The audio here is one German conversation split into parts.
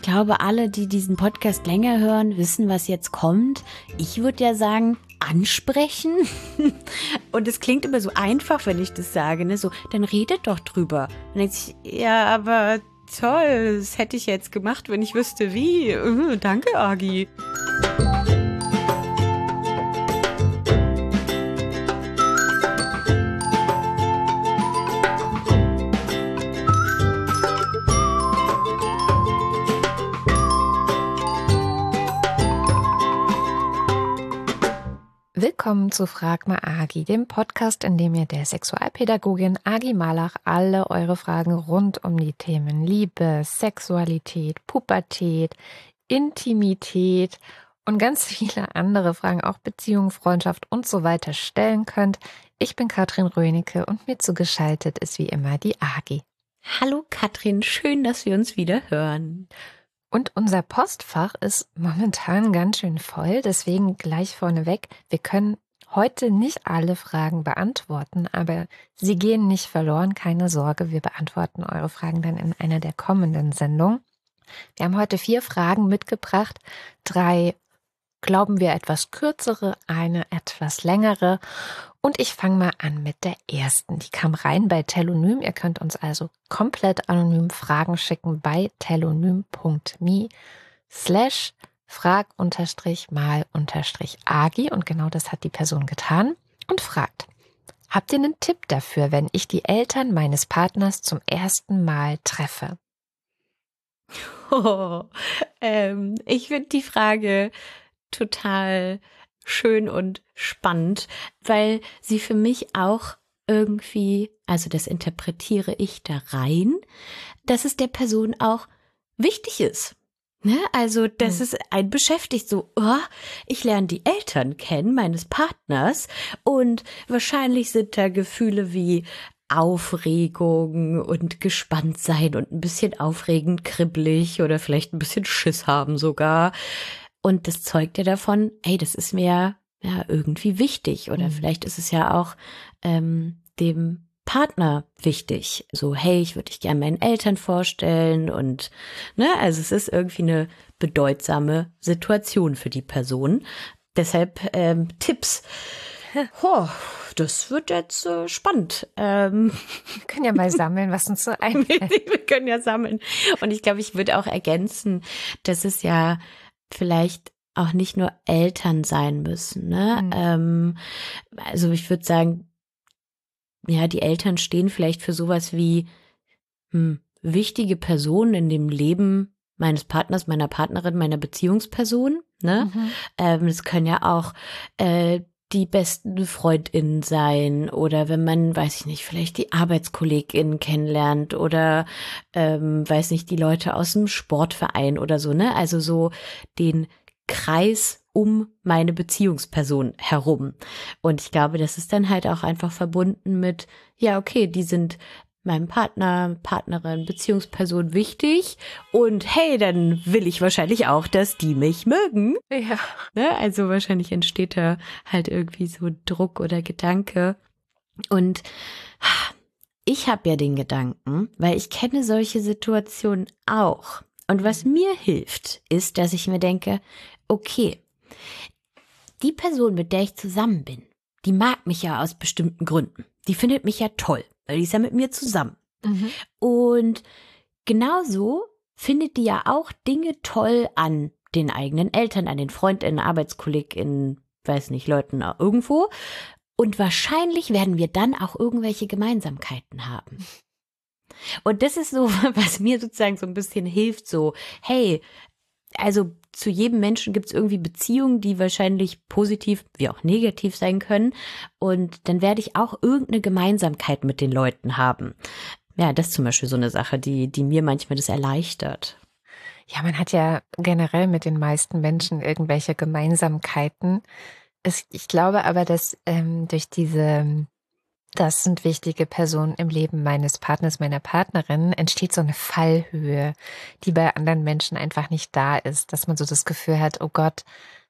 ich glaube, alle, die diesen Podcast länger hören, wissen, was jetzt kommt. Ich würde ja sagen, ansprechen. Und es klingt immer so einfach, wenn ich das sage, ne? So, dann redet doch drüber. Und sich, ja, aber toll, das hätte ich jetzt gemacht, wenn ich wüsste wie. Uh, danke, Agi. Willkommen zu Frag mal Agi, dem Podcast, in dem ihr der Sexualpädagogin Agi Malach alle eure Fragen rund um die Themen Liebe, Sexualität, Pubertät, Intimität und ganz viele andere Fragen, auch Beziehung, Freundschaft und so weiter stellen könnt. Ich bin Katrin Rönecke und mir zugeschaltet ist wie immer die Agi. Hallo Katrin, schön, dass wir uns wieder hören. Und unser Postfach ist momentan ganz schön voll, deswegen gleich vorneweg, wir können heute nicht alle Fragen beantworten, aber sie gehen nicht verloren, keine Sorge, wir beantworten eure Fragen dann in einer der kommenden Sendungen. Wir haben heute vier Fragen mitgebracht, drei glauben wir etwas kürzere, eine etwas längere. Und ich fange mal an mit der ersten. Die kam rein bei Telonym. Ihr könnt uns also komplett anonym Fragen schicken bei telonym.me slash frag unterstrich mal unterstrich agi. Und genau das hat die Person getan und fragt. Habt ihr einen Tipp dafür, wenn ich die Eltern meines Partners zum ersten Mal treffe? Oh, ähm, ich finde die Frage total schön und spannend, weil sie für mich auch irgendwie, also das interpretiere ich da rein, dass es der Person auch wichtig ist. Ne? Also, das mhm. ist ein beschäftigt so, oh, ich lerne die Eltern kennen meines Partners und wahrscheinlich sind da Gefühle wie Aufregung und gespannt sein und ein bisschen aufregend, kribbelig oder vielleicht ein bisschen Schiss haben sogar. Und das zeugt ja davon, hey, das ist mir ja irgendwie wichtig. Oder mhm. vielleicht ist es ja auch ähm, dem Partner wichtig. So, hey, ich würde dich gerne meinen Eltern vorstellen und ne, also es ist irgendwie eine bedeutsame Situation für die Person. Deshalb ähm, Tipps. Oh, das wird jetzt äh, spannend. Ähm. Wir können ja mal sammeln, was uns so einfällt. Wir können ja sammeln. Und ich glaube, ich würde auch ergänzen, dass es ja vielleicht auch nicht nur Eltern sein müssen. Ne? Mhm. Ähm, also ich würde sagen, ja, die Eltern stehen vielleicht für sowas wie hm, wichtige Personen in dem Leben meines Partners, meiner Partnerin, meiner Beziehungsperson. Ne? Mhm. Ähm, es können ja auch äh, die besten FreundInnen sein oder wenn man, weiß ich nicht, vielleicht die ArbeitskollegInnen kennenlernt oder ähm, weiß nicht, die Leute aus dem Sportverein oder so, ne? Also so den Kreis um meine Beziehungsperson herum. Und ich glaube, das ist dann halt auch einfach verbunden mit, ja, okay, die sind meinem Partner, Partnerin, Beziehungsperson wichtig. Und hey, dann will ich wahrscheinlich auch, dass die mich mögen. Ja. Ne? Also wahrscheinlich entsteht da halt irgendwie so Druck oder Gedanke. Und ich habe ja den Gedanken, weil ich kenne solche Situationen auch. Und was mir hilft, ist, dass ich mir denke, okay, die Person, mit der ich zusammen bin, die mag mich ja aus bestimmten Gründen. Die findet mich ja toll weil die ist ja mit mir zusammen. Mhm. Und genauso findet die ja auch Dinge toll an den eigenen Eltern, an den Freundinnen, ArbeitskollegInnen, weiß nicht, Leuten irgendwo. Und wahrscheinlich werden wir dann auch irgendwelche Gemeinsamkeiten haben. Und das ist so, was mir sozusagen so ein bisschen hilft, so, hey, also zu jedem Menschen gibt es irgendwie Beziehungen, die wahrscheinlich positiv wie auch negativ sein können. Und dann werde ich auch irgendeine Gemeinsamkeit mit den Leuten haben. Ja, das ist zum Beispiel so eine Sache, die, die mir manchmal das erleichtert. Ja, man hat ja generell mit den meisten Menschen irgendwelche Gemeinsamkeiten. Ich glaube aber, dass ähm, durch diese das sind wichtige Personen im Leben meines Partners, meiner Partnerin, entsteht so eine Fallhöhe, die bei anderen Menschen einfach nicht da ist, dass man so das Gefühl hat, oh Gott,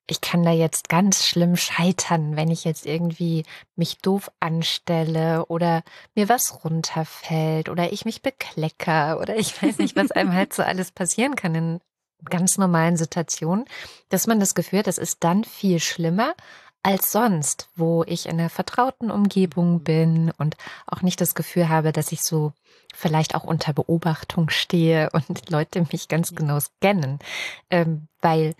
ich kann da jetzt ganz schlimm scheitern, wenn ich jetzt irgendwie mich doof anstelle oder mir was runterfällt oder ich mich beklecker oder ich weiß nicht, was einem halt so alles passieren kann in ganz normalen Situationen, dass man das Gefühl hat, das ist dann viel schlimmer als sonst, wo ich in einer vertrauten Umgebung bin und auch nicht das Gefühl habe, dass ich so vielleicht auch unter Beobachtung stehe und Leute mich ganz genau scannen. Ähm, weil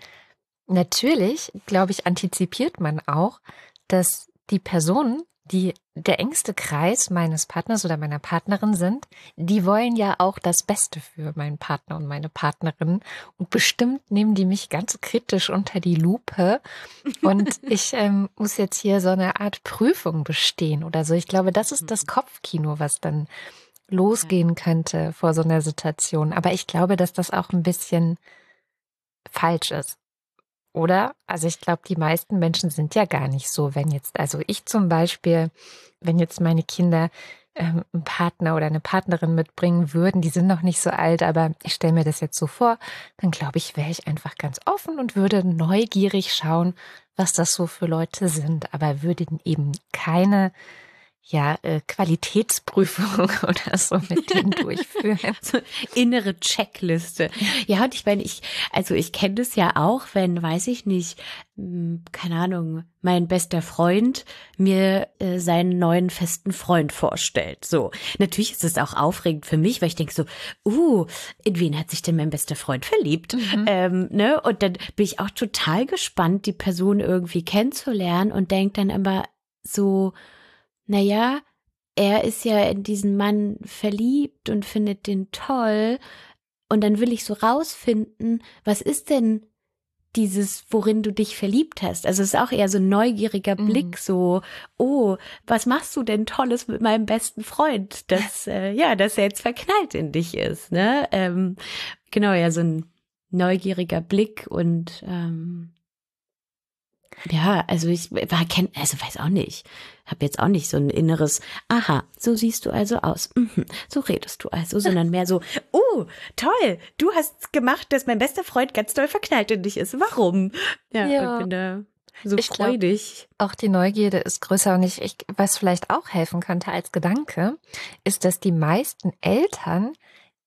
natürlich, glaube ich, antizipiert man auch, dass die Personen, die der engste Kreis meines Partners oder meiner Partnerin sind, die wollen ja auch das Beste für meinen Partner und meine Partnerin. Und bestimmt nehmen die mich ganz kritisch unter die Lupe. Und ich ähm, muss jetzt hier so eine Art Prüfung bestehen oder so. Ich glaube, das ist das mhm. Kopfkino, was dann losgehen könnte vor so einer Situation. Aber ich glaube, dass das auch ein bisschen falsch ist. Oder? Also ich glaube, die meisten Menschen sind ja gar nicht so, wenn jetzt, also ich zum Beispiel, wenn jetzt meine Kinder ähm, einen Partner oder eine Partnerin mitbringen würden, die sind noch nicht so alt, aber ich stelle mir das jetzt so vor, dann glaube ich, wäre ich einfach ganz offen und würde neugierig schauen, was das so für Leute sind, aber würde eben keine ja, äh, Qualitätsprüfung oder so mit denen durchführen. so innere Checkliste. Ja, und ich meine, ich, also ich kenne das ja auch, wenn, weiß ich nicht, hm, keine Ahnung, mein bester Freund mir äh, seinen neuen festen Freund vorstellt. So, natürlich ist es auch aufregend für mich, weil ich denke so, uh, in wen hat sich denn mein bester Freund verliebt? Mhm. Ähm, ne? Und dann bin ich auch total gespannt, die Person irgendwie kennenzulernen und denke dann immer so, naja, er ist ja in diesen Mann verliebt und findet den toll. Und dann will ich so rausfinden, was ist denn dieses, worin du dich verliebt hast. Also es ist auch eher so ein neugieriger mhm. Blick, so, oh, was machst du denn Tolles mit meinem besten Freund, dass, äh, ja, dass er jetzt verknallt in dich ist, ne? Ähm, genau, ja, so ein neugieriger Blick und ähm, ja, also ich war kennt, also weiß auch nicht. Hab jetzt auch nicht so ein inneres, aha, so siehst du also aus. Mhm, so redest du also, sondern mehr so, oh, toll, du hast gemacht, dass mein bester Freund ganz doll verknallt in dich ist. Warum? Ja, ja. ich bin da so ich freudig. Glaub, auch die Neugierde ist größer und ich, ich, was vielleicht auch helfen könnte als Gedanke, ist, dass die meisten Eltern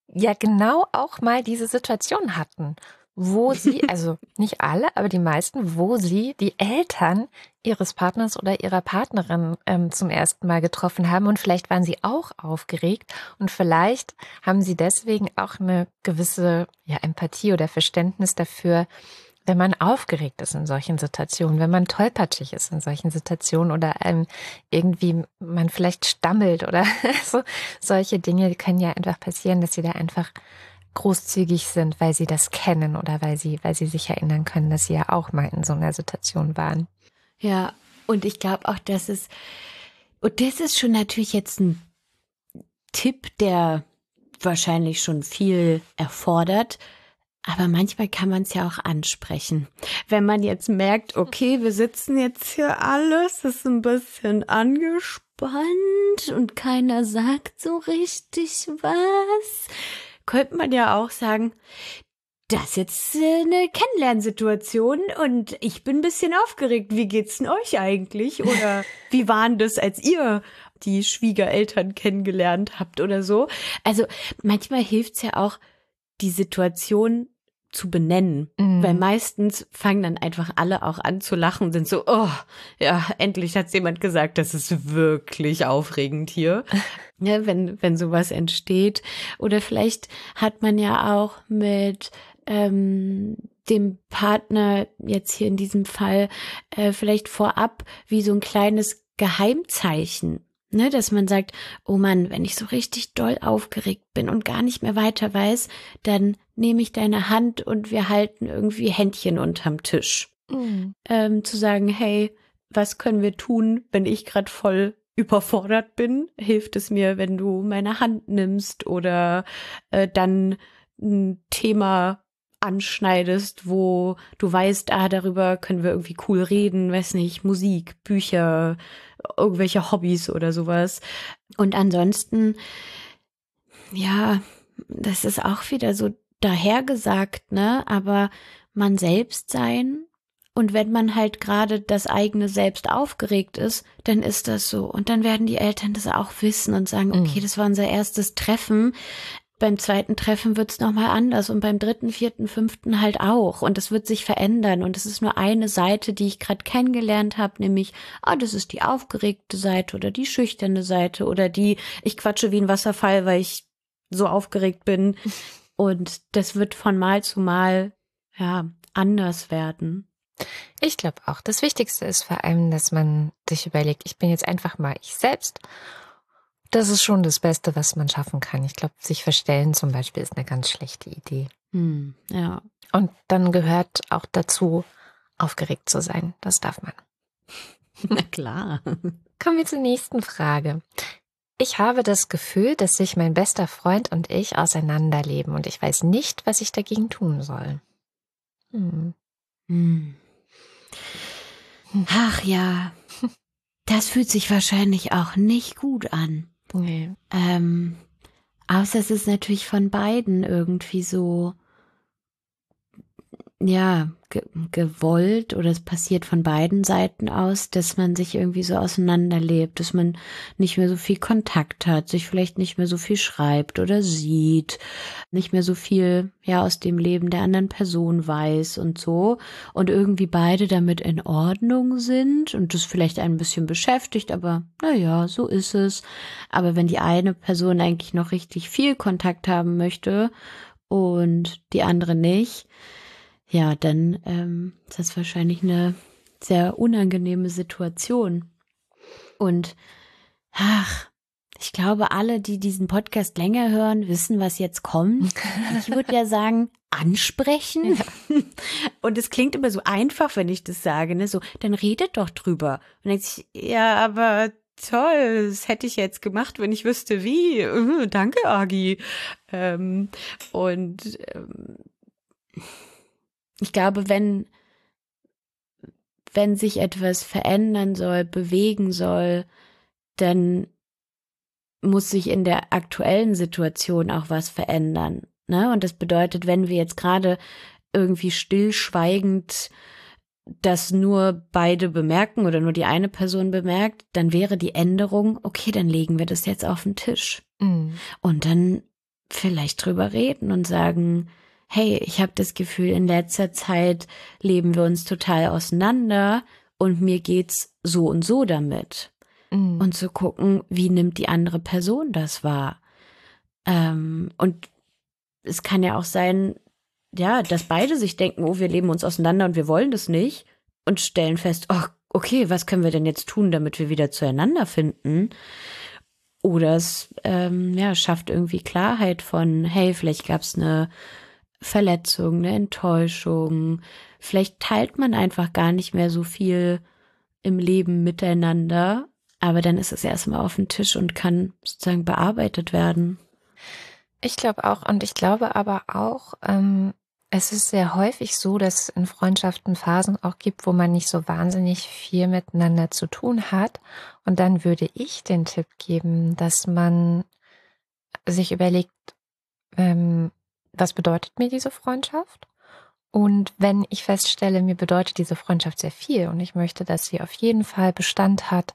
ja genau auch mal diese Situation hatten wo sie, also nicht alle, aber die meisten, wo sie die Eltern ihres Partners oder ihrer Partnerin ähm, zum ersten Mal getroffen haben. Und vielleicht waren sie auch aufgeregt. Und vielleicht haben sie deswegen auch eine gewisse ja, Empathie oder Verständnis dafür, wenn man aufgeregt ist in solchen Situationen, wenn man tollpatschig ist in solchen Situationen oder ähm, irgendwie man vielleicht stammelt oder so, solche Dinge können ja einfach passieren, dass sie da einfach großzügig sind, weil sie das kennen oder weil sie, weil sie sich erinnern können, dass sie ja auch mal in so einer Situation waren. Ja, und ich glaube auch, dass es, und das ist schon natürlich jetzt ein Tipp, der wahrscheinlich schon viel erfordert, aber manchmal kann man es ja auch ansprechen. Wenn man jetzt merkt, okay, wir sitzen jetzt hier alles, ist ein bisschen angespannt und keiner sagt so richtig was könnte man ja auch sagen, das ist jetzt äh, eine Kennenlernsituation und ich bin ein bisschen aufgeregt. Wie geht's denn euch eigentlich? Oder wie waren das, als ihr die Schwiegereltern kennengelernt habt oder so? Also manchmal hilft's ja auch, die Situation zu benennen. Mhm. Weil meistens fangen dann einfach alle auch an zu lachen, sind so, oh, ja, endlich hat jemand gesagt, das ist wirklich aufregend hier. ja, wenn, wenn sowas entsteht. Oder vielleicht hat man ja auch mit ähm, dem Partner jetzt hier in diesem Fall äh, vielleicht vorab wie so ein kleines Geheimzeichen Ne, dass man sagt, oh Mann, wenn ich so richtig doll aufgeregt bin und gar nicht mehr weiter weiß, dann nehme ich deine Hand und wir halten irgendwie Händchen unterm Tisch. Mhm. Ähm, zu sagen, hey, was können wir tun, wenn ich gerade voll überfordert bin? Hilft es mir, wenn du meine Hand nimmst oder äh, dann ein Thema anschneidest, wo du weißt, ah, darüber können wir irgendwie cool reden, weiß nicht, Musik, Bücher, irgendwelche Hobbys oder sowas. Und ansonsten, ja, das ist auch wieder so dahergesagt, ne? Aber man selbst sein und wenn man halt gerade das eigene Selbst aufgeregt ist, dann ist das so. Und dann werden die Eltern das auch wissen und sagen, okay, mhm. das war unser erstes Treffen. beim zweiten Treffen wird's es nochmal anders und beim dritten, vierten, fünften halt auch. Und es wird sich verändern. Und es ist nur eine Seite, die ich gerade kennengelernt habe, nämlich, ah, das ist die aufgeregte Seite oder die schüchterne Seite oder die, ich quatsche wie ein Wasserfall, weil ich so aufgeregt bin. Und das wird von Mal zu Mal, ja, anders werden. Ich glaube auch. Das Wichtigste ist vor allem, dass man sich überlegt, ich bin jetzt einfach mal ich selbst das ist schon das Beste, was man schaffen kann. Ich glaube, sich verstellen zum Beispiel ist eine ganz schlechte Idee. Hm, ja. Und dann gehört auch dazu, aufgeregt zu sein. Das darf man. Na klar. Kommen wir zur nächsten Frage. Ich habe das Gefühl, dass sich mein bester Freund und ich auseinanderleben und ich weiß nicht, was ich dagegen tun soll. Hm. Hm. Ach ja, das fühlt sich wahrscheinlich auch nicht gut an. Nee. Ähm, außer es ist natürlich von beiden irgendwie so, ja, ge gewollt oder es passiert von beiden Seiten aus, dass man sich irgendwie so auseinanderlebt, dass man nicht mehr so viel Kontakt hat, sich vielleicht nicht mehr so viel schreibt oder sieht, nicht mehr so viel ja aus dem Leben der anderen Person weiß und so und irgendwie beide damit in Ordnung sind und das vielleicht ein bisschen beschäftigt, aber naja, so ist es. Aber wenn die eine Person eigentlich noch richtig viel Kontakt haben möchte und die andere nicht, ja, dann ähm, ist das wahrscheinlich eine sehr unangenehme Situation. Und ach, ich glaube, alle, die diesen Podcast länger hören, wissen, was jetzt kommt. Ich würde ja sagen, ansprechen. Ja. Und es klingt immer so einfach, wenn ich das sage, ne? So, dann redet doch drüber. Und denkt sich, ja, aber toll, das hätte ich jetzt gemacht, wenn ich wüsste, wie. Uh, danke, Agi. Ähm, und ähm, ich glaube, wenn, wenn sich etwas verändern soll, bewegen soll, dann muss sich in der aktuellen Situation auch was verändern. Ne? Und das bedeutet, wenn wir jetzt gerade irgendwie stillschweigend das nur beide bemerken oder nur die eine Person bemerkt, dann wäre die Änderung, okay, dann legen wir das jetzt auf den Tisch. Mhm. Und dann vielleicht drüber reden und sagen, hey, ich habe das Gefühl, in letzter Zeit leben wir uns total auseinander und mir geht's so und so damit. Mhm. Und zu gucken, wie nimmt die andere Person das wahr. Ähm, und es kann ja auch sein, ja, dass beide sich denken, oh, wir leben uns auseinander und wir wollen das nicht und stellen fest, oh, okay, was können wir denn jetzt tun, damit wir wieder zueinander finden? Oder es ähm, ja, schafft irgendwie Klarheit von, hey, vielleicht gab es eine Verletzung, eine Enttäuschung. Vielleicht teilt man einfach gar nicht mehr so viel im Leben miteinander, aber dann ist es erstmal auf dem Tisch und kann sozusagen bearbeitet werden. Ich glaube auch, und ich glaube aber auch, ähm, es ist sehr häufig so, dass es in Freundschaften Phasen auch gibt, wo man nicht so wahnsinnig viel miteinander zu tun hat. Und dann würde ich den Tipp geben, dass man sich überlegt, ähm, was bedeutet mir diese Freundschaft? Und wenn ich feststelle, mir bedeutet diese Freundschaft sehr viel und ich möchte, dass sie auf jeden Fall Bestand hat,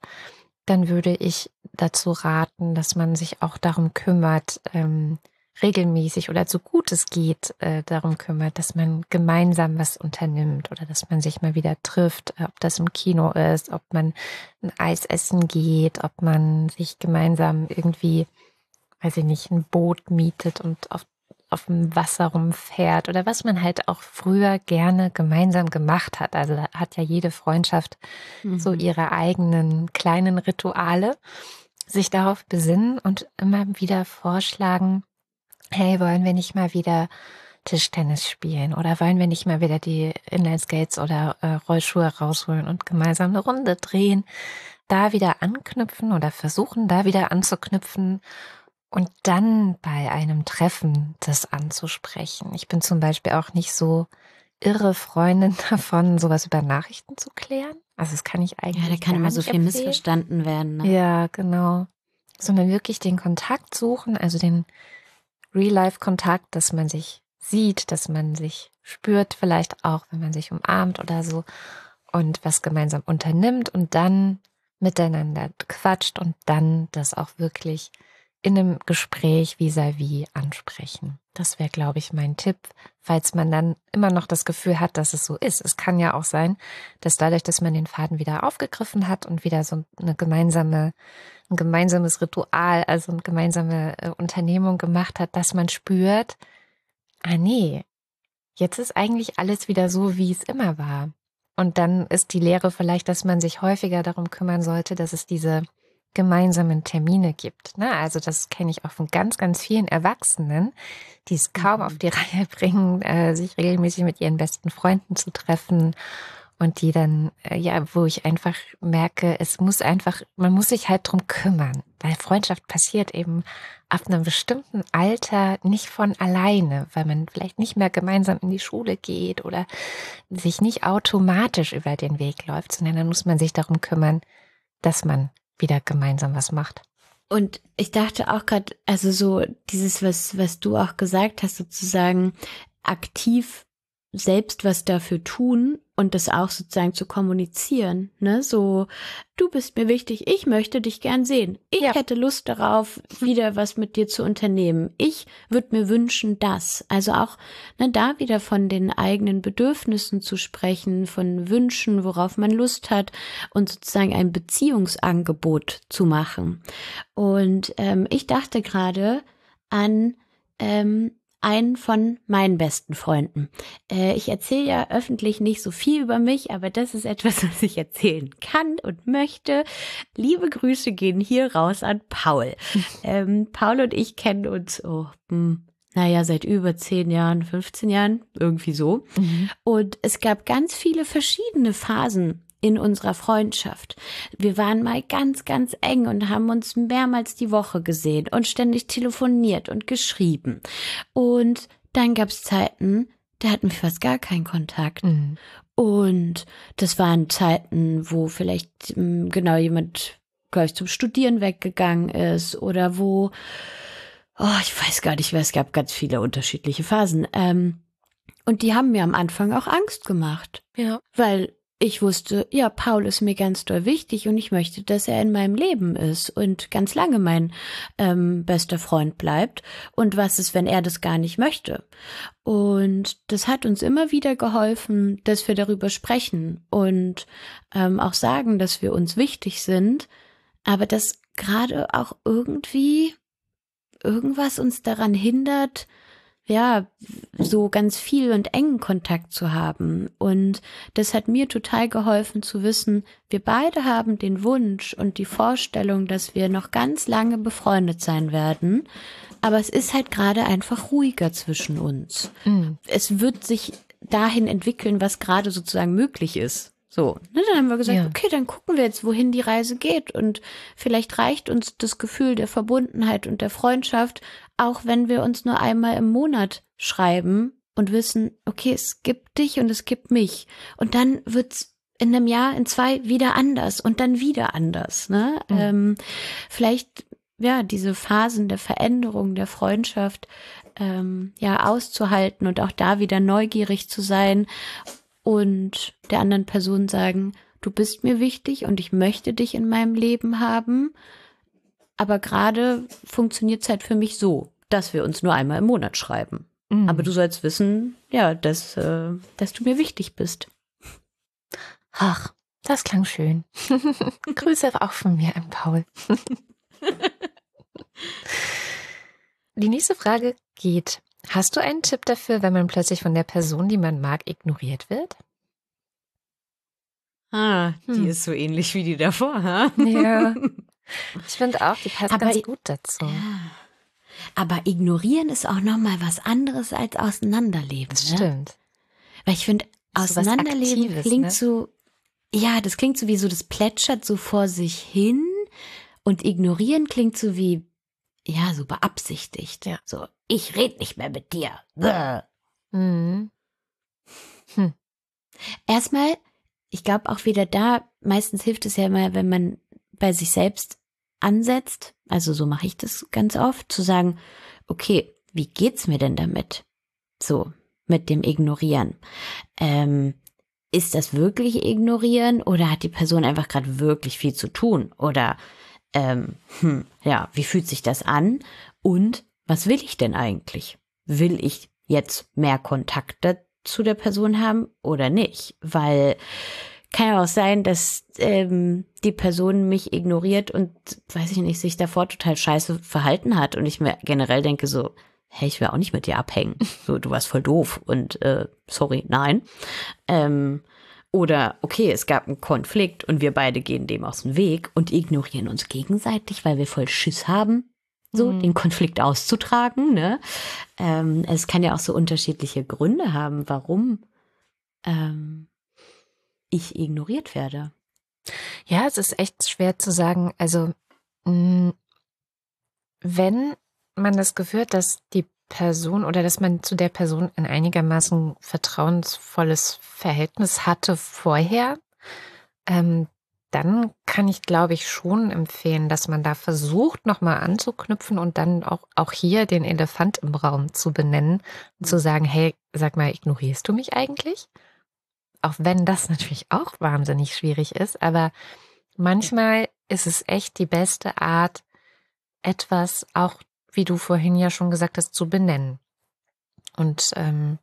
dann würde ich dazu raten, dass man sich auch darum kümmert, ähm, regelmäßig oder so gut es geht, äh, darum kümmert, dass man gemeinsam was unternimmt oder dass man sich mal wieder trifft, ob das im Kino ist, ob man ein Eis essen geht, ob man sich gemeinsam irgendwie, weiß ich nicht, ein Boot mietet und auf auf dem Wasser rumfährt oder was man halt auch früher gerne gemeinsam gemacht hat. Also da hat ja jede Freundschaft mhm. so ihre eigenen kleinen Rituale. Sich darauf besinnen und immer wieder vorschlagen, hey, wollen wir nicht mal wieder Tischtennis spielen oder wollen wir nicht mal wieder die Inlineskates oder äh, Rollschuhe rausholen und gemeinsam eine Runde drehen, da wieder anknüpfen oder versuchen, da wieder anzuknüpfen und dann bei einem Treffen das anzusprechen. Ich bin zum Beispiel auch nicht so irre Freundin davon, sowas über Nachrichten zu klären. Also das kann ich eigentlich. Ja, da kann immer so viel empfehlen. missverstanden werden. Ne? Ja, genau. Sondern wirklich den Kontakt suchen, also den Real-Life-Kontakt, dass man sich sieht, dass man sich spürt, vielleicht auch, wenn man sich umarmt oder so und was gemeinsam unternimmt und dann miteinander quatscht und dann das auch wirklich in einem Gespräch vis-à-vis ansprechen. Das wäre, glaube ich, mein Tipp, falls man dann immer noch das Gefühl hat, dass es so ist. Es kann ja auch sein, dass dadurch, dass man den Faden wieder aufgegriffen hat und wieder so eine gemeinsame, ein gemeinsames Ritual, also eine gemeinsame äh, Unternehmung gemacht hat, dass man spürt, ah nee, jetzt ist eigentlich alles wieder so, wie es immer war. Und dann ist die Lehre vielleicht, dass man sich häufiger darum kümmern sollte, dass es diese gemeinsamen Termine gibt. Ne? Also das kenne ich auch von ganz, ganz vielen Erwachsenen, die es kaum mhm. auf die Reihe bringen, äh, sich regelmäßig mit ihren besten Freunden zu treffen und die dann, äh, ja, wo ich einfach merke, es muss einfach, man muss sich halt drum kümmern, weil Freundschaft passiert eben ab einem bestimmten Alter nicht von alleine, weil man vielleicht nicht mehr gemeinsam in die Schule geht oder sich nicht automatisch über den Weg läuft, sondern dann muss man sich darum kümmern, dass man wieder gemeinsam was macht. Und ich dachte auch gerade, also so dieses, was, was du auch gesagt hast, sozusagen aktiv selbst was dafür tun und das auch sozusagen zu kommunizieren, ne? So, du bist mir wichtig, ich möchte dich gern sehen. Ich ja. hätte Lust darauf, wieder was mit dir zu unternehmen. Ich würde mir wünschen, das. Also auch ne, da wieder von den eigenen Bedürfnissen zu sprechen, von Wünschen, worauf man Lust hat und sozusagen ein Beziehungsangebot zu machen. Und ähm, ich dachte gerade an ähm, einen von meinen besten Freunden. Äh, ich erzähle ja öffentlich nicht so viel über mich, aber das ist etwas, was ich erzählen kann und möchte. Liebe Grüße gehen hier raus an Paul. Ähm, Paul und ich kennen uns, oh, hm, naja, seit über zehn Jahren, 15 Jahren, irgendwie so. Mhm. Und es gab ganz viele verschiedene Phasen in unserer Freundschaft. Wir waren mal ganz, ganz eng und haben uns mehrmals die Woche gesehen und ständig telefoniert und geschrieben. Und dann gab es Zeiten, da hatten wir fast gar keinen Kontakt. Mhm. Und das waren Zeiten, wo vielleicht hm, genau jemand gleich zum Studieren weggegangen ist oder wo, oh, ich weiß gar nicht mehr, es gab ganz viele unterschiedliche Phasen. Ähm, und die haben mir am Anfang auch Angst gemacht. Ja. Weil ich wusste, ja, Paul ist mir ganz doll wichtig und ich möchte, dass er in meinem Leben ist und ganz lange mein ähm, bester Freund bleibt. Und was ist, wenn er das gar nicht möchte? Und das hat uns immer wieder geholfen, dass wir darüber sprechen und ähm, auch sagen, dass wir uns wichtig sind, aber dass gerade auch irgendwie irgendwas uns daran hindert, ja, so ganz viel und engen Kontakt zu haben. Und das hat mir total geholfen zu wissen, wir beide haben den Wunsch und die Vorstellung, dass wir noch ganz lange befreundet sein werden. Aber es ist halt gerade einfach ruhiger zwischen uns. Mhm. Es wird sich dahin entwickeln, was gerade sozusagen möglich ist. So, ne, dann haben wir gesagt, ja. okay, dann gucken wir jetzt, wohin die Reise geht. Und vielleicht reicht uns das Gefühl der Verbundenheit und der Freundschaft, auch wenn wir uns nur einmal im Monat schreiben und wissen, okay, es gibt dich und es gibt mich. Und dann wird's in einem Jahr, in zwei wieder anders und dann wieder anders. Ne? Mhm. Ähm, vielleicht ja diese Phasen der Veränderung der Freundschaft ähm, ja auszuhalten und auch da wieder neugierig zu sein und der anderen Person sagen, du bist mir wichtig und ich möchte dich in meinem Leben haben. Aber gerade funktioniert es halt für mich so, dass wir uns nur einmal im Monat schreiben. Mhm. Aber du sollst wissen, ja, dass, äh, dass du mir wichtig bist. Ach, das klang schön. Grüße auch von mir an Paul. Die nächste Frage geht Hast du einen Tipp dafür, wenn man plötzlich von der Person, die man mag, ignoriert wird? Ah, die hm. ist so ähnlich wie die davor, ha? Ja. Ich finde auch, die passt Aber ganz gut dazu. Ja. Aber ignorieren ist auch noch mal was anderes als auseinanderleben. Das ne? stimmt. Weil ich finde, auseinanderleben klingt ne? so, ja, das klingt so wie so, das plätschert so vor sich hin und ignorieren klingt so wie, ja, so beabsichtigt. Ja. So, ich red nicht mehr mit dir. Mhm. Hm. Erstmal, ich glaube auch wieder da, meistens hilft es ja immer, wenn man bei sich selbst ansetzt, also so mache ich das ganz oft, zu sagen, okay, wie geht's mir denn damit? So, mit dem Ignorieren. Ähm, ist das wirklich Ignorieren oder hat die Person einfach gerade wirklich viel zu tun? Oder Ähm, hm, ja, wie fühlt sich das an? Und was will ich denn eigentlich? Will ich jetzt mehr Kontakte zu der Person haben oder nicht? Weil kann ja auch sein, dass ähm, die Person mich ignoriert und, weiß ich nicht, sich davor total scheiße verhalten hat und ich mir generell denke so, hey, ich will auch nicht mit dir abhängen. So, du warst voll doof und äh, sorry, nein. Ähm, oder okay, es gab einen Konflikt und wir beide gehen dem aus dem Weg und ignorieren uns gegenseitig, weil wir voll Schiss haben, so mhm. den Konflikt auszutragen. Ne? Ähm, es kann ja auch so unterschiedliche Gründe haben, warum ähm, ich ignoriert werde. Ja, es ist echt schwer zu sagen. Also mh, wenn man das Gefühl hat, dass die Person oder dass man zu der Person ein einigermaßen vertrauensvolles Verhältnis hatte vorher, ähm, dann kann ich, glaube ich, schon empfehlen, dass man da versucht, nochmal anzuknüpfen und dann auch, auch hier den Elefant im Raum zu benennen und zu sagen, hey, sag mal, ignorierst du mich eigentlich? Auch wenn das natürlich auch wahnsinnig schwierig ist, aber manchmal ist es echt die beste Art, etwas auch wie du vorhin ja schon gesagt hast, zu benennen. Und ähm,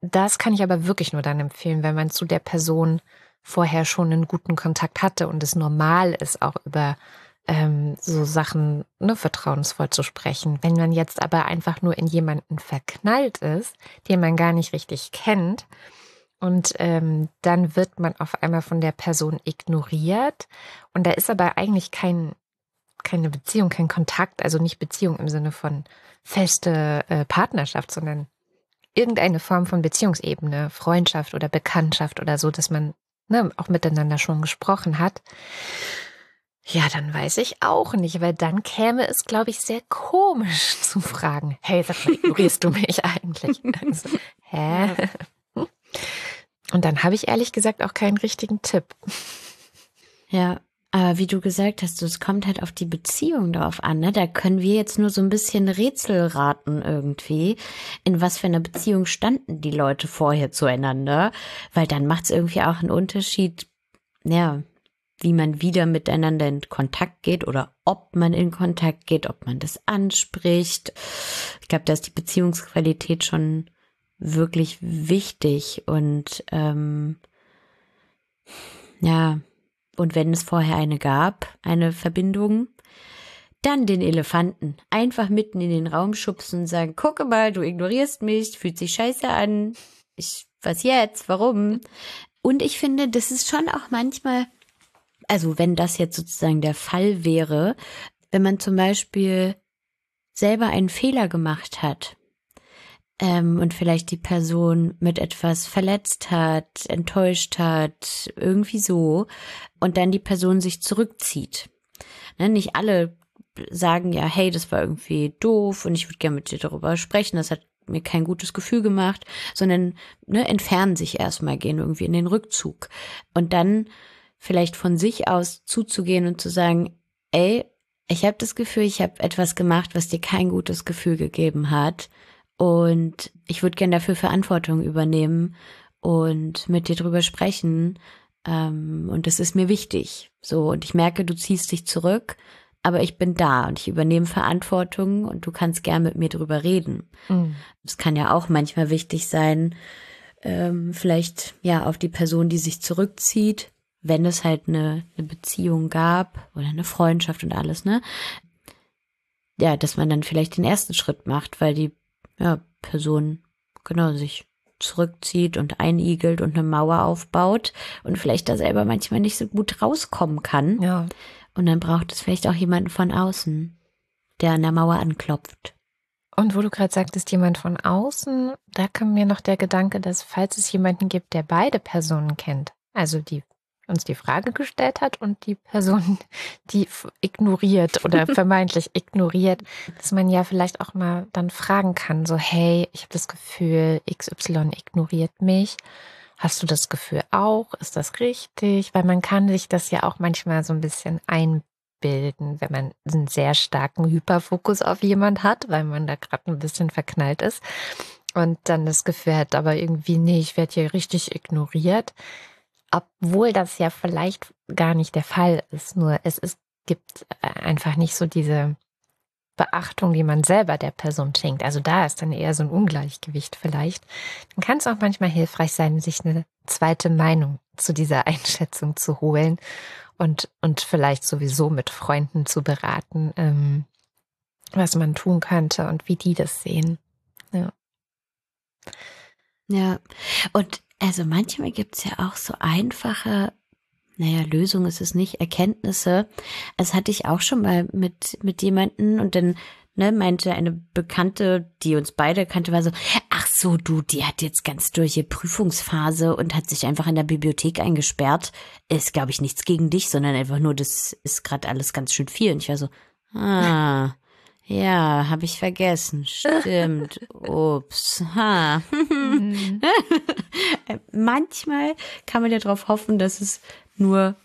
das kann ich aber wirklich nur dann empfehlen, wenn man zu der Person vorher schon einen guten Kontakt hatte und es normal ist, auch über ähm, so Sachen ne, vertrauensvoll zu sprechen. Wenn man jetzt aber einfach nur in jemanden verknallt ist, den man gar nicht richtig kennt, und ähm, dann wird man auf einmal von der Person ignoriert. Und da ist aber eigentlich kein keine Beziehung, kein Kontakt, also nicht Beziehung im Sinne von feste äh, Partnerschaft, sondern irgendeine Form von Beziehungsebene, Freundschaft oder Bekanntschaft oder so, dass man ne, auch miteinander schon gesprochen hat. Ja, dann weiß ich auch nicht, weil dann käme es, glaube ich, sehr komisch zu fragen, hey, sag mal, ignorierst du mich eigentlich? Also, hä? Und dann habe ich ehrlich gesagt auch keinen richtigen Tipp. Ja, aber wie du gesagt hast, es kommt halt auf die Beziehung darauf an. Ne? Da können wir jetzt nur so ein bisschen Rätsel raten irgendwie, in was für einer Beziehung standen die Leute vorher zueinander. Weil dann macht es irgendwie auch einen Unterschied, ja, wie man wieder miteinander in Kontakt geht oder ob man in Kontakt geht, ob man das anspricht. Ich glaube, da ist die Beziehungsqualität schon wirklich wichtig und ähm, ja, und wenn es vorher eine gab, eine Verbindung, dann den Elefanten einfach mitten in den Raum schubsen und sagen, gucke mal, du ignorierst mich, fühlt sich scheiße an. Ich, was jetzt? Warum? Und ich finde, das ist schon auch manchmal, also wenn das jetzt sozusagen der Fall wäre, wenn man zum Beispiel selber einen Fehler gemacht hat, ähm, und vielleicht die Person mit etwas verletzt hat, enttäuscht hat, irgendwie so, und dann die Person sich zurückzieht. Ne, nicht alle sagen ja, hey, das war irgendwie doof und ich würde gerne mit dir darüber sprechen, das hat mir kein gutes Gefühl gemacht, sondern ne, entfernen sich erstmal, gehen irgendwie in den Rückzug. Und dann vielleicht von sich aus zuzugehen und zu sagen, ey, ich habe das Gefühl, ich habe etwas gemacht, was dir kein gutes Gefühl gegeben hat. Und ich würde gern dafür Verantwortung übernehmen und mit dir drüber sprechen. Ähm, und das ist mir wichtig. So, und ich merke, du ziehst dich zurück, aber ich bin da und ich übernehme Verantwortung und du kannst gern mit mir drüber reden. Mhm. Es kann ja auch manchmal wichtig sein, ähm, vielleicht ja auf die Person, die sich zurückzieht, wenn es halt eine, eine Beziehung gab oder eine Freundschaft und alles, ne? Ja, dass man dann vielleicht den ersten Schritt macht, weil die ja, Person genau sich zurückzieht und einigelt und eine Mauer aufbaut und vielleicht da selber manchmal nicht so gut rauskommen kann. Ja. Und dann braucht es vielleicht auch jemanden von außen, der an der Mauer anklopft. Und wo du gerade sagtest, jemand von außen, da kam mir noch der Gedanke, dass falls es jemanden gibt, der beide Personen kennt, also die uns die Frage gestellt hat und die Person, die ignoriert oder vermeintlich ignoriert, dass man ja vielleicht auch mal dann fragen kann, so hey, ich habe das Gefühl, XY ignoriert mich. Hast du das Gefühl auch? Ist das richtig? Weil man kann sich das ja auch manchmal so ein bisschen einbilden, wenn man einen sehr starken Hyperfokus auf jemand hat, weil man da gerade ein bisschen verknallt ist und dann das Gefühl hat, aber irgendwie, nee, ich werde hier richtig ignoriert obwohl das ja vielleicht gar nicht der Fall ist. Nur es ist gibt äh, einfach nicht so diese Beachtung, die man selber der Person schenkt. Also da ist dann eher so ein Ungleichgewicht vielleicht. Dann kann es auch manchmal hilfreich sein, sich eine zweite Meinung zu dieser Einschätzung zu holen und, und vielleicht sowieso mit Freunden zu beraten, ähm, was man tun könnte und wie die das sehen. Ja. Ja, und also manchmal gibt es ja auch so einfache, naja, Lösung ist es nicht, Erkenntnisse. Das hatte ich auch schon mal mit, mit jemanden und dann ne, meinte eine Bekannte, die uns beide kannte, war so, ach so, du, die hat jetzt ganz durch Prüfungsphase und hat sich einfach in der Bibliothek eingesperrt. Ist, glaube ich, nichts gegen dich, sondern einfach nur, das ist gerade alles ganz schön viel. Und ich war so, ah, ja, habe ich vergessen. Stimmt. Ups. Ha. Mhm. Manchmal kann man ja darauf hoffen, dass es nur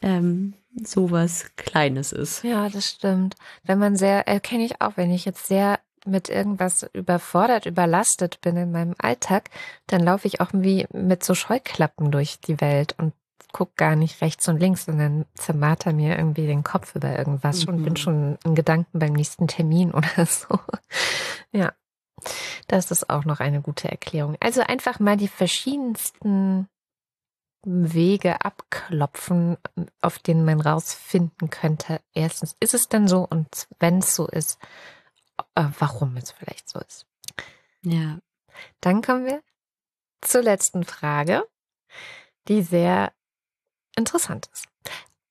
ähm, sowas Kleines ist. Ja, das stimmt. Wenn man sehr, erkenne ich auch, wenn ich jetzt sehr mit irgendwas überfordert, überlastet bin in meinem Alltag, dann laufe ich auch wie mit so Scheuklappen durch die Welt und gucke gar nicht rechts und links, sondern zermarter mir irgendwie den Kopf über irgendwas mhm. und bin schon in Gedanken beim nächsten Termin oder so. Ja, das ist auch noch eine gute Erklärung. Also einfach mal die verschiedensten Wege abklopfen, auf denen man rausfinden könnte. Erstens, ist es denn so? Und wenn es so ist, äh, warum es vielleicht so ist. Ja. Dann kommen wir zur letzten Frage, die sehr interessant ist.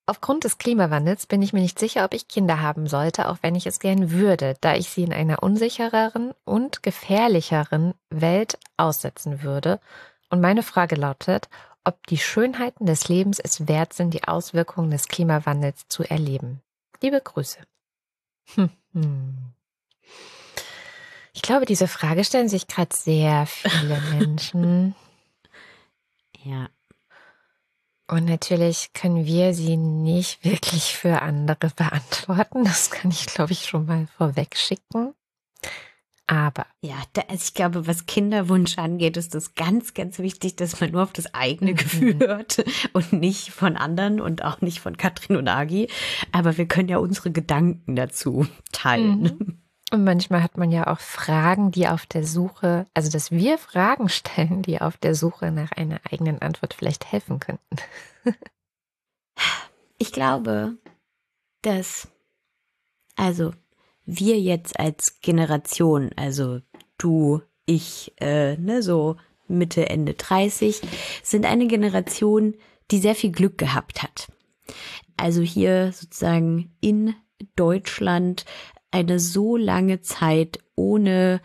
Aufgrund des Klimawandels bin ich mir nicht sicher, ob ich Kinder haben sollte, auch wenn ich es gern würde, da ich sie in einer unsichereren und gefährlicheren Welt aussetzen würde. Und meine Frage lautet, ob die Schönheiten des Lebens es wert sind, die Auswirkungen des Klimawandels zu erleben. Liebe Grüße. Hm, hm. Ich glaube, diese Frage stellen sich gerade sehr viele Menschen. Ja. Und natürlich können wir sie nicht wirklich für andere beantworten. Das kann ich, glaube ich, schon mal vorweg schicken. Aber. Ja, da, also ich glaube, was Kinderwunsch angeht, ist das ganz, ganz wichtig, dass man nur auf das eigene mhm. Gefühl hört und nicht von anderen und auch nicht von Katrin und Agi. Aber wir können ja unsere Gedanken dazu teilen. Mhm. Und manchmal hat man ja auch Fragen, die auf der Suche, also dass wir Fragen stellen, die auf der Suche nach einer eigenen Antwort vielleicht helfen könnten. ich glaube, dass, also wir jetzt als Generation, also du, ich, äh, ne, so Mitte, Ende 30, sind eine Generation, die sehr viel Glück gehabt hat. Also hier sozusagen in Deutschland eine so lange Zeit ohne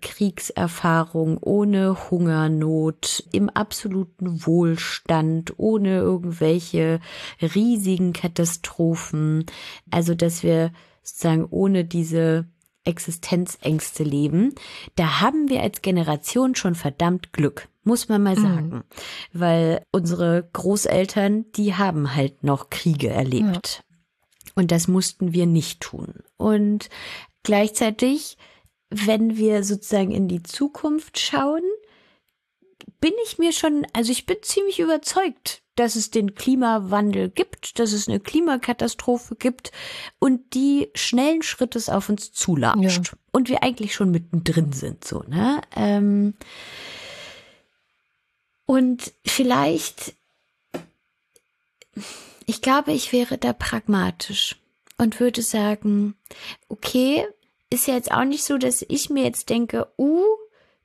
Kriegserfahrung, ohne Hungernot, im absoluten Wohlstand, ohne irgendwelche riesigen Katastrophen. Also, dass wir sozusagen ohne diese Existenzängste leben, da haben wir als Generation schon verdammt Glück, muss man mal mhm. sagen. Mhm. Weil unsere Großeltern, die haben halt noch Kriege erlebt. Ja. Und das mussten wir nicht tun. Und gleichzeitig, wenn wir sozusagen in die Zukunft schauen, bin ich mir schon, also ich bin ziemlich überzeugt, dass es den Klimawandel gibt, dass es eine Klimakatastrophe gibt und die schnellen Schrittes auf uns zulatscht. Ja. Und wir eigentlich schon mittendrin sind, so, ne? Ähm und vielleicht, ich glaube, ich wäre da pragmatisch und würde sagen, okay, ist ja jetzt auch nicht so, dass ich mir jetzt denke, uh,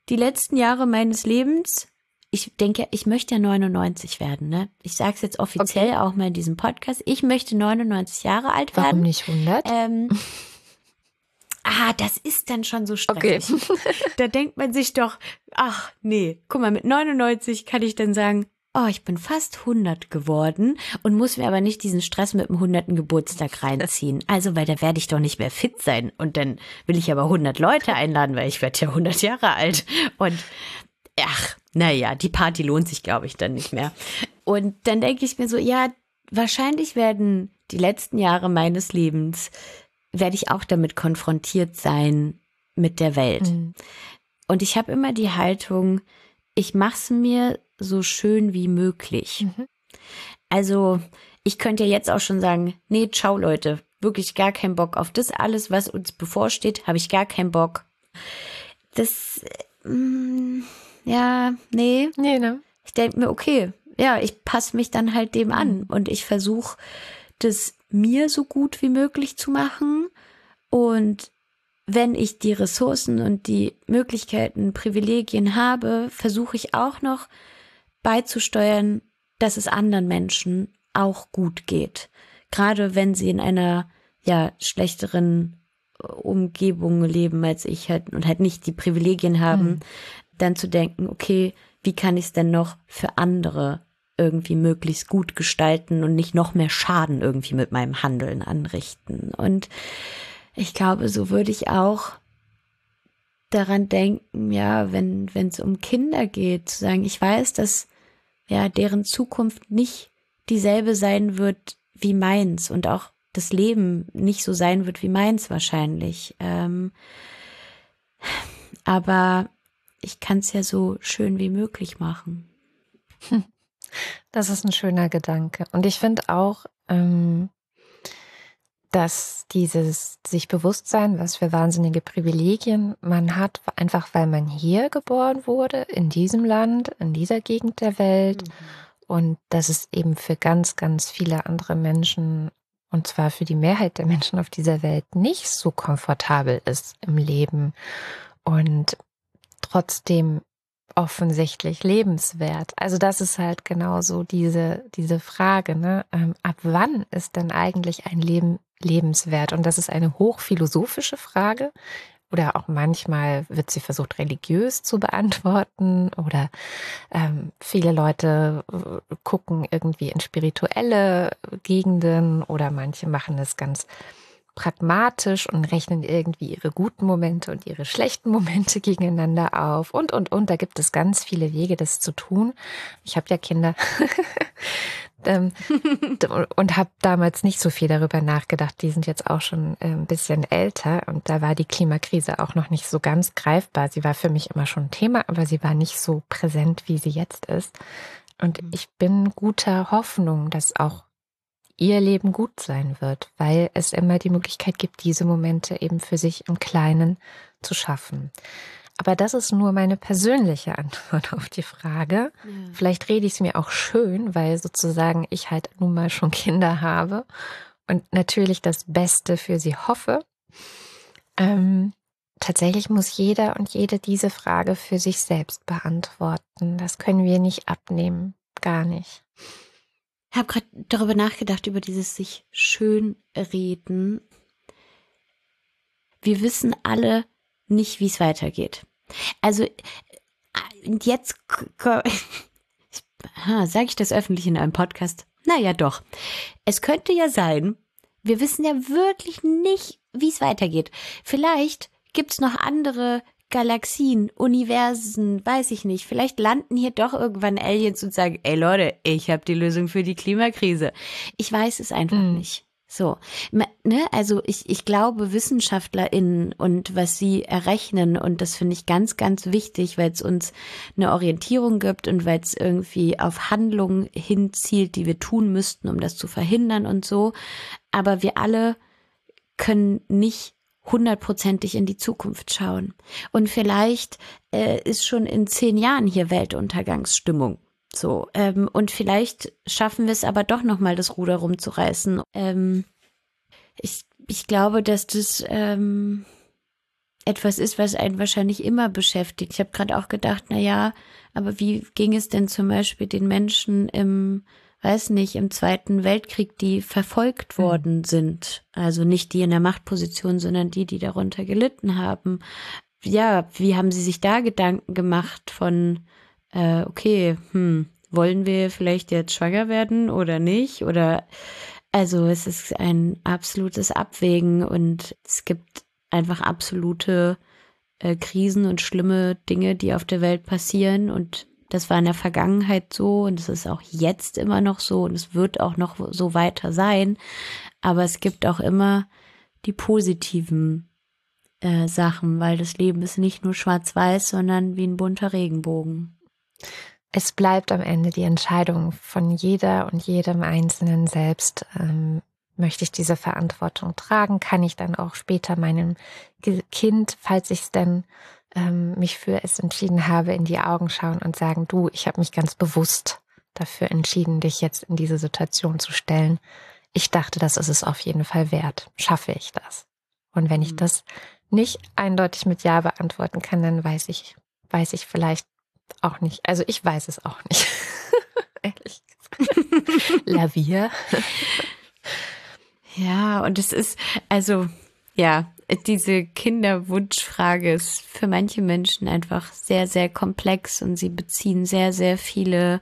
die letzten Jahre meines Lebens ich denke, ich möchte ja 99 werden, ne? Ich sage es jetzt offiziell okay. auch mal in diesem Podcast. Ich möchte 99 Jahre alt werden. Warum nicht 100? Ähm, ah, das ist dann schon so stressig. Okay. da denkt man sich doch, ach nee, guck mal, mit 99 kann ich dann sagen, oh, ich bin fast 100 geworden und muss mir aber nicht diesen Stress mit dem 100. Geburtstag reinziehen. Also, weil da werde ich doch nicht mehr fit sein und dann will ich aber 100 Leute einladen, weil ich werde ja 100 Jahre alt und ach, naja, die Party lohnt sich, glaube ich, dann nicht mehr. Und dann denke ich mir so, ja, wahrscheinlich werden die letzten Jahre meines Lebens, werde ich auch damit konfrontiert sein mit der Welt. Mhm. Und ich habe immer die Haltung, ich mache es mir so schön wie möglich. Mhm. Also ich könnte ja jetzt auch schon sagen, nee, ciao Leute, wirklich gar keinen Bock auf das alles, was uns bevorsteht, habe ich gar keinen Bock. Das, mm, ja, nee. Nee, ne? Ich denke mir, okay, ja, ich passe mich dann halt dem an und ich versuche, das mir so gut wie möglich zu machen. Und wenn ich die Ressourcen und die Möglichkeiten, Privilegien habe, versuche ich auch noch beizusteuern, dass es anderen Menschen auch gut geht. Gerade wenn sie in einer ja schlechteren äh, Umgebung leben als ich halt und halt nicht die Privilegien haben, mhm. dann zu denken, okay, wie kann ich es denn noch für andere irgendwie möglichst gut gestalten und nicht noch mehr Schaden irgendwie mit meinem Handeln anrichten. Und ich glaube, so würde ich auch daran denken, ja, wenn wenn es um Kinder geht, zu sagen, ich weiß, dass ja deren Zukunft nicht dieselbe sein wird wie meins und auch das Leben nicht so sein wird wie meins wahrscheinlich. Ähm, aber ich kann es ja so schön wie möglich machen. Das ist ein schöner Gedanke. Und ich finde auch, ähm, dass dieses sich bewusst sein, was für wahnsinnige Privilegien man hat, einfach weil man hier geboren wurde, in diesem Land, in dieser Gegend der Welt. Mhm. Und dass es eben für ganz, ganz viele andere Menschen, und zwar für die Mehrheit der Menschen auf dieser Welt, nicht so komfortabel ist im Leben. Und trotzdem offensichtlich lebenswert. Also das ist halt genau so diese, diese Frage, ne? Ähm, ab wann ist denn eigentlich ein Leben lebenswert? Und das ist eine hochphilosophische Frage. Oder auch manchmal wird sie versucht, religiös zu beantworten. Oder ähm, viele Leute äh, gucken irgendwie in spirituelle Gegenden oder manche machen es ganz pragmatisch und rechnen irgendwie ihre guten Momente und ihre schlechten Momente gegeneinander auf und, und, und. Da gibt es ganz viele Wege, das zu tun. Ich habe ja Kinder ähm, und habe damals nicht so viel darüber nachgedacht. Die sind jetzt auch schon äh, ein bisschen älter und da war die Klimakrise auch noch nicht so ganz greifbar. Sie war für mich immer schon ein Thema, aber sie war nicht so präsent, wie sie jetzt ist. Und mhm. ich bin guter Hoffnung, dass auch ihr Leben gut sein wird, weil es immer die Möglichkeit gibt, diese Momente eben für sich im Kleinen zu schaffen. Aber das ist nur meine persönliche Antwort auf die Frage. Ja. Vielleicht rede ich es mir auch schön, weil sozusagen ich halt nun mal schon Kinder habe und natürlich das Beste für sie hoffe. Ähm, tatsächlich muss jeder und jede diese Frage für sich selbst beantworten. Das können wir nicht abnehmen. Gar nicht. Ich habe gerade darüber nachgedacht, über dieses sich schön reden. Wir wissen alle nicht, wie es weitergeht. Also äh, jetzt sage ich das öffentlich in einem Podcast. Naja, doch. Es könnte ja sein, wir wissen ja wirklich nicht, wie es weitergeht. Vielleicht gibt es noch andere Galaxien, Universen, weiß ich nicht. Vielleicht landen hier doch irgendwann Aliens und sagen, ey Leute, ich habe die Lösung für die Klimakrise. Ich weiß es einfach mhm. nicht. So, ne, also ich, ich glaube WissenschaftlerInnen und was sie errechnen und das finde ich ganz, ganz wichtig, weil es uns eine Orientierung gibt und weil es irgendwie auf Handlungen hinzielt, die wir tun müssten, um das zu verhindern und so. Aber wir alle können nicht hundertprozentig in die Zukunft schauen. Und vielleicht äh, ist schon in zehn Jahren hier Weltuntergangsstimmung. So, ähm, und vielleicht schaffen wir es aber doch nochmal, das Ruder rumzureißen. Ähm, ich, ich glaube, dass das ähm, etwas ist, was einen wahrscheinlich immer beschäftigt. Ich habe gerade auch gedacht, na ja, aber wie ging es denn zum Beispiel den Menschen im weiß nicht, im Zweiten Weltkrieg, die verfolgt mhm. worden sind. Also nicht die in der Machtposition, sondern die, die darunter gelitten haben. Ja, wie haben sie sich da Gedanken gemacht von, äh, okay, hm, wollen wir vielleicht jetzt schwanger werden oder nicht? Oder also es ist ein absolutes Abwägen und es gibt einfach absolute äh, Krisen und schlimme Dinge, die auf der Welt passieren und das war in der Vergangenheit so und es ist auch jetzt immer noch so und es wird auch noch so weiter sein. Aber es gibt auch immer die positiven äh, Sachen, weil das Leben ist nicht nur schwarz-weiß, sondern wie ein bunter Regenbogen. es bleibt am Ende die Entscheidung von jeder und jedem Einzelnen selbst. Ähm, möchte ich diese Verantwortung tragen? Kann ich dann auch später meinem Kind, falls ich es denn ähm, mich für es entschieden habe, in die Augen schauen und sagen, du, ich habe mich ganz bewusst dafür entschieden, dich jetzt in diese Situation zu stellen. Ich dachte, das ist es auf jeden Fall wert. Schaffe ich das? Und wenn ich mhm. das nicht eindeutig mit Ja beantworten kann, dann weiß ich, weiß ich vielleicht auch nicht. Also ich weiß es auch nicht. Ehrlich gesagt. Lavia. Ja, und es ist, also, ja, diese Kinderwunschfrage ist für manche Menschen einfach sehr, sehr komplex und sie beziehen sehr, sehr viele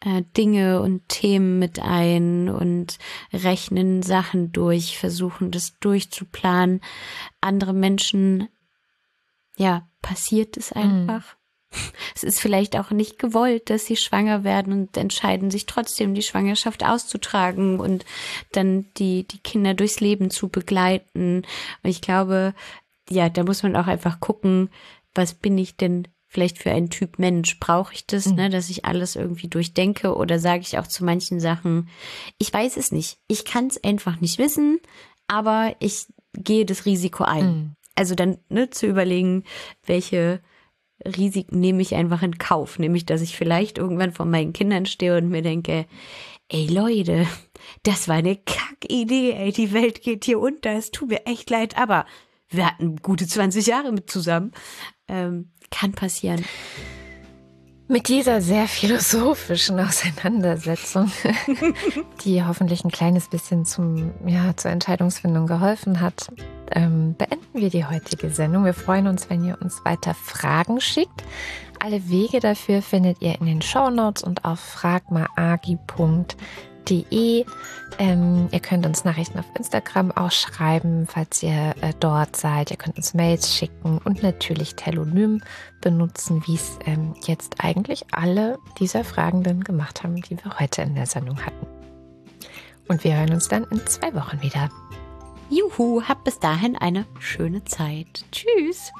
äh, Dinge und Themen mit ein und rechnen Sachen durch, versuchen das durchzuplanen. Andere Menschen, ja, passiert es mhm. einfach. Es ist vielleicht auch nicht gewollt, dass sie schwanger werden und entscheiden sich trotzdem, die Schwangerschaft auszutragen und dann die, die Kinder durchs Leben zu begleiten. Und ich glaube, ja, da muss man auch einfach gucken, was bin ich denn vielleicht für ein Typ Mensch? Brauche ich das, mhm. ne, dass ich alles irgendwie durchdenke oder sage ich auch zu manchen Sachen, ich weiß es nicht. Ich kann es einfach nicht wissen, aber ich gehe das Risiko ein. Mhm. Also dann ne, zu überlegen, welche Risiken nehme ich einfach in Kauf, nämlich dass ich vielleicht irgendwann vor meinen Kindern stehe und mir denke, ey Leute, das war eine Kackidee, ey, die Welt geht hier unter, es tut mir echt leid, aber wir hatten gute 20 Jahre mit zusammen. Ähm, kann passieren. Mit dieser sehr philosophischen Auseinandersetzung, die hoffentlich ein kleines bisschen zum, ja, zur Entscheidungsfindung geholfen hat, ähm, beenden wir die heutige Sendung. Wir freuen uns, wenn ihr uns weiter Fragen schickt. Alle Wege dafür findet ihr in den Show Notes und auf fragmaagi.de www.ftf.de. Ähm, ihr könnt uns Nachrichten auf Instagram auch schreiben, falls ihr äh, dort seid. Ihr könnt uns Mails schicken und natürlich Telonym benutzen, wie es ähm, jetzt eigentlich alle dieser Fragenden gemacht haben, die wir heute in der Sendung hatten. Und wir hören uns dann in zwei Wochen wieder. Juhu, habt bis dahin eine schöne Zeit. Tschüss.